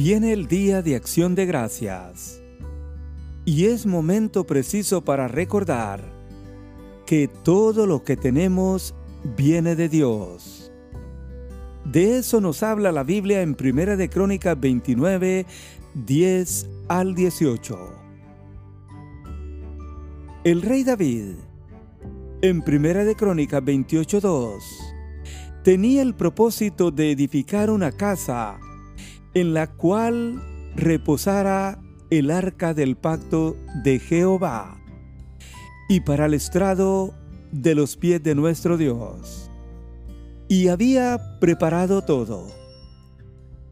Viene el día de acción de gracias y es momento preciso para recordar que todo lo que tenemos viene de Dios. De eso nos habla la Biblia en Primera de Crónicas 29, 10 al 18. El rey David, en Primera de Crónicas 28, 2, tenía el propósito de edificar una casa en la cual reposara el arca del pacto de Jehová y para el estrado de los pies de nuestro Dios. Y había preparado todo.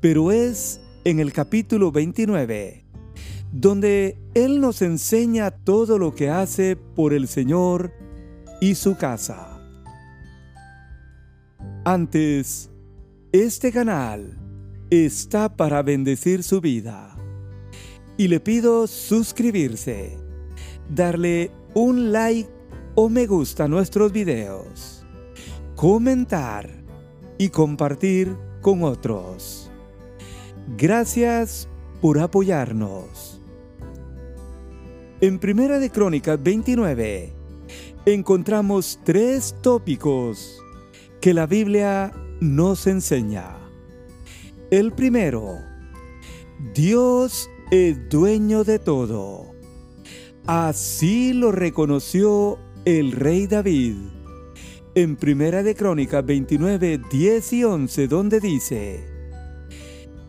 Pero es en el capítulo 29 donde Él nos enseña todo lo que hace por el Señor y su casa. Antes, este canal está para bendecir su vida. Y le pido suscribirse, darle un like o me gusta a nuestros videos, comentar y compartir con otros. Gracias por apoyarnos. En Primera de Crónicas 29 encontramos tres tópicos que la Biblia nos enseña. El primero, Dios es dueño de todo. Así lo reconoció el rey David. En Primera de Crónicas 29, 10 y 11, donde dice,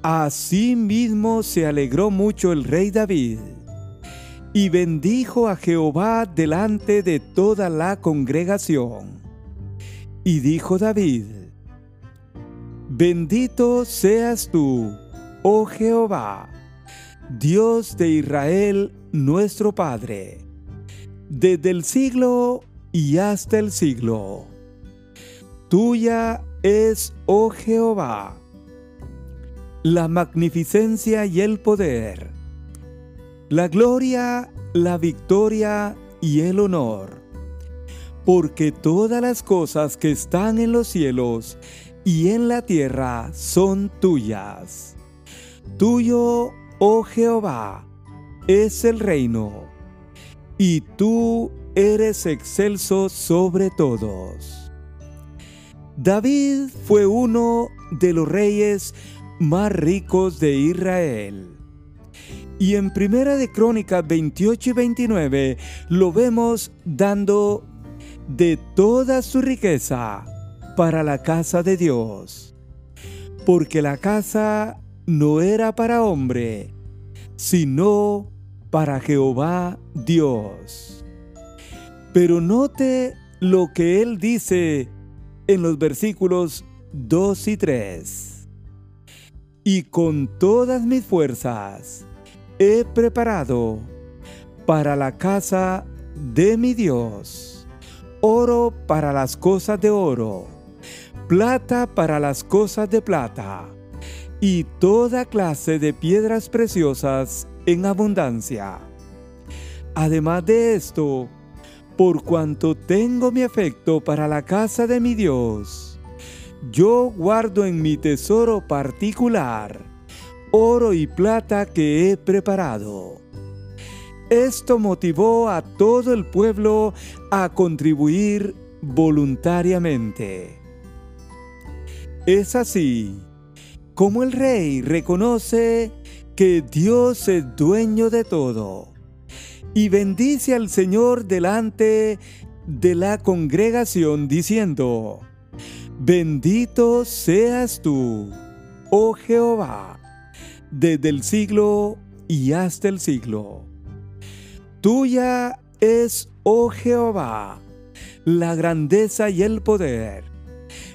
Asimismo se alegró mucho el rey David y bendijo a Jehová delante de toda la congregación. Y dijo David, Bendito seas tú, oh Jehová, Dios de Israel nuestro Padre, desde el siglo y hasta el siglo. Tuya es, oh Jehová, la magnificencia y el poder, la gloria, la victoria y el honor, porque todas las cosas que están en los cielos y en la tierra son tuyas. Tuyo, oh Jehová, es el reino, y tú eres excelso sobre todos. David fue uno de los reyes más ricos de Israel. Y en Primera de Crónicas 28 y 29 lo vemos dando de toda su riqueza para la casa de Dios. Porque la casa no era para hombre, sino para Jehová Dios. Pero note lo que él dice en los versículos 2 y 3. Y con todas mis fuerzas he preparado para la casa de mi Dios oro para las cosas de oro plata para las cosas de plata, y toda clase de piedras preciosas en abundancia. Además de esto, por cuanto tengo mi afecto para la casa de mi Dios, yo guardo en mi tesoro particular oro y plata que he preparado. Esto motivó a todo el pueblo a contribuir voluntariamente. Es así como el rey reconoce que Dios es dueño de todo y bendice al Señor delante de la congregación diciendo, Bendito seas tú, oh Jehová, desde el siglo y hasta el siglo. Tuya es, oh Jehová, la grandeza y el poder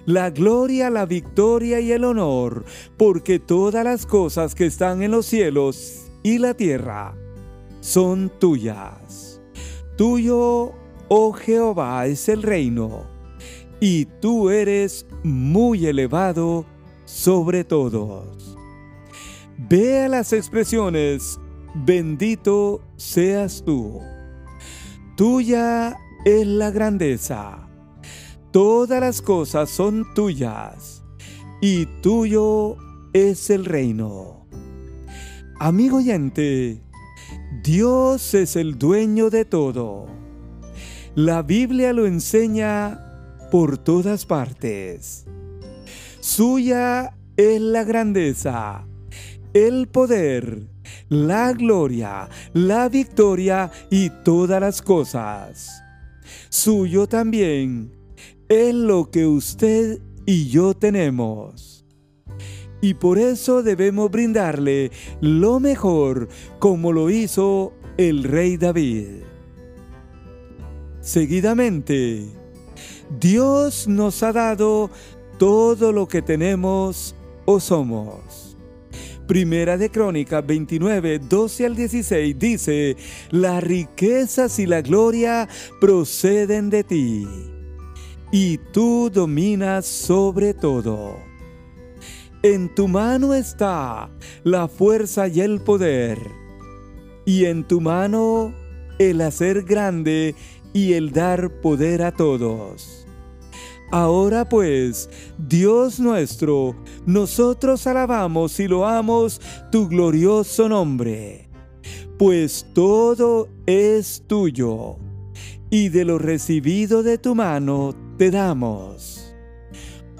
la gloria, la victoria y el honor, porque todas las cosas que están en los cielos y la tierra son tuyas. Tuyo, oh Jehová, es el reino, y tú eres muy elevado sobre todos. Vea las expresiones, bendito seas tú. Tuya es la grandeza Todas las cosas son tuyas, y tuyo es el reino. Amigo oyente, Dios es el dueño de todo. La Biblia lo enseña por todas partes. Suya es la grandeza, el poder, la gloria, la victoria y todas las cosas. Suyo también es lo que usted y yo tenemos. Y por eso debemos brindarle lo mejor como lo hizo el rey David. Seguidamente, Dios nos ha dado todo lo que tenemos o somos. Primera de Crónicas 29, 12 al 16 dice, las riquezas y la gloria proceden de ti, y tú dominas sobre todo. En tu mano está la fuerza y el poder, y en tu mano el hacer grande y el dar poder a todos. Ahora pues, Dios nuestro, nosotros alabamos y loamos tu glorioso nombre, pues todo es tuyo, y de lo recibido de tu mano te damos.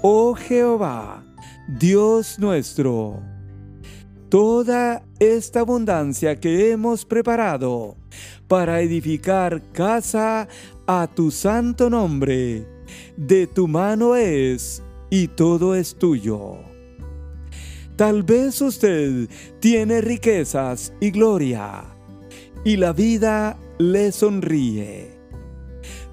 Oh Jehová, Dios nuestro, toda esta abundancia que hemos preparado para edificar casa a tu santo nombre, de tu mano es y todo es tuyo. Tal vez usted tiene riquezas y gloria y la vida le sonríe.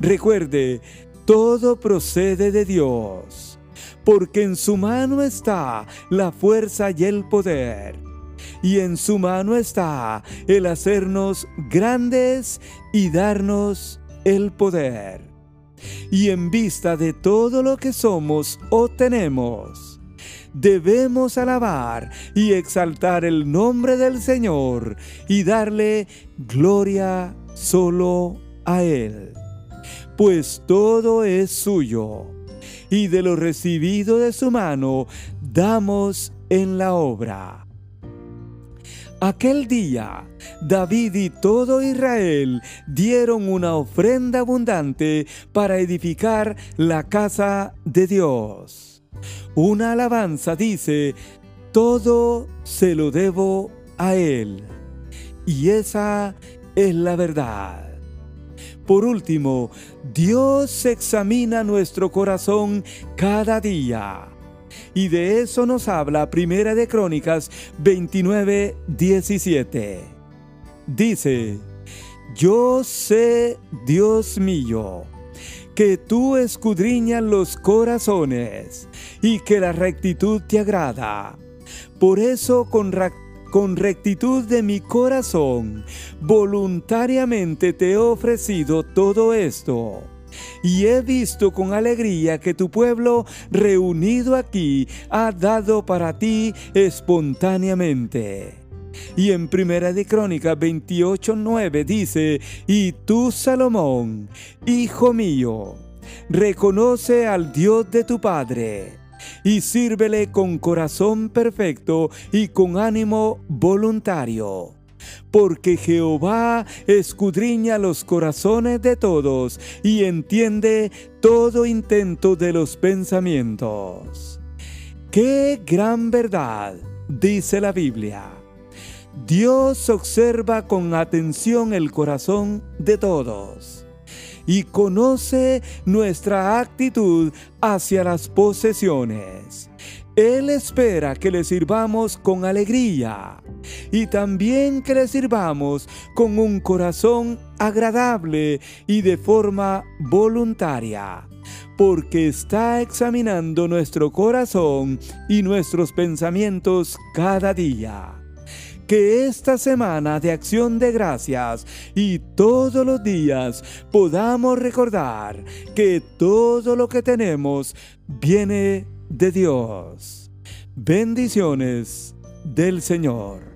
Recuerde, todo procede de Dios, porque en su mano está la fuerza y el poder, y en su mano está el hacernos grandes y darnos el poder y en vista de todo lo que somos o tenemos, debemos alabar y exaltar el nombre del Señor y darle gloria solo a Él. Pues todo es suyo, y de lo recibido de su mano damos en la obra. Aquel día, David y todo Israel dieron una ofrenda abundante para edificar la casa de Dios. Una alabanza dice, todo se lo debo a Él. Y esa es la verdad. Por último, Dios examina nuestro corazón cada día y de eso nos habla Primera de Crónicas 29, 17. Dice, yo sé, Dios mío, que tú escudriñas los corazones y que la rectitud te agrada. Por eso con, con rectitud de mi corazón, voluntariamente te he ofrecido todo esto y he visto con alegría que tu pueblo reunido aquí ha dado para ti espontáneamente. Y en Primera de Crónica 28:9 dice, "Y tú Salomón, hijo mío, reconoce al Dios de tu padre." Y sírvele con corazón perfecto y con ánimo voluntario porque Jehová escudriña los corazones de todos y entiende todo intento de los pensamientos. ¡Qué gran verdad! dice la Biblia. Dios observa con atención el corazón de todos y conoce nuestra actitud hacia las posesiones. Él espera que le sirvamos con alegría y también que le sirvamos con un corazón agradable y de forma voluntaria, porque está examinando nuestro corazón y nuestros pensamientos cada día que esta semana de acción de gracias y todos los días podamos recordar que todo lo que tenemos viene de Dios. Bendiciones del Señor.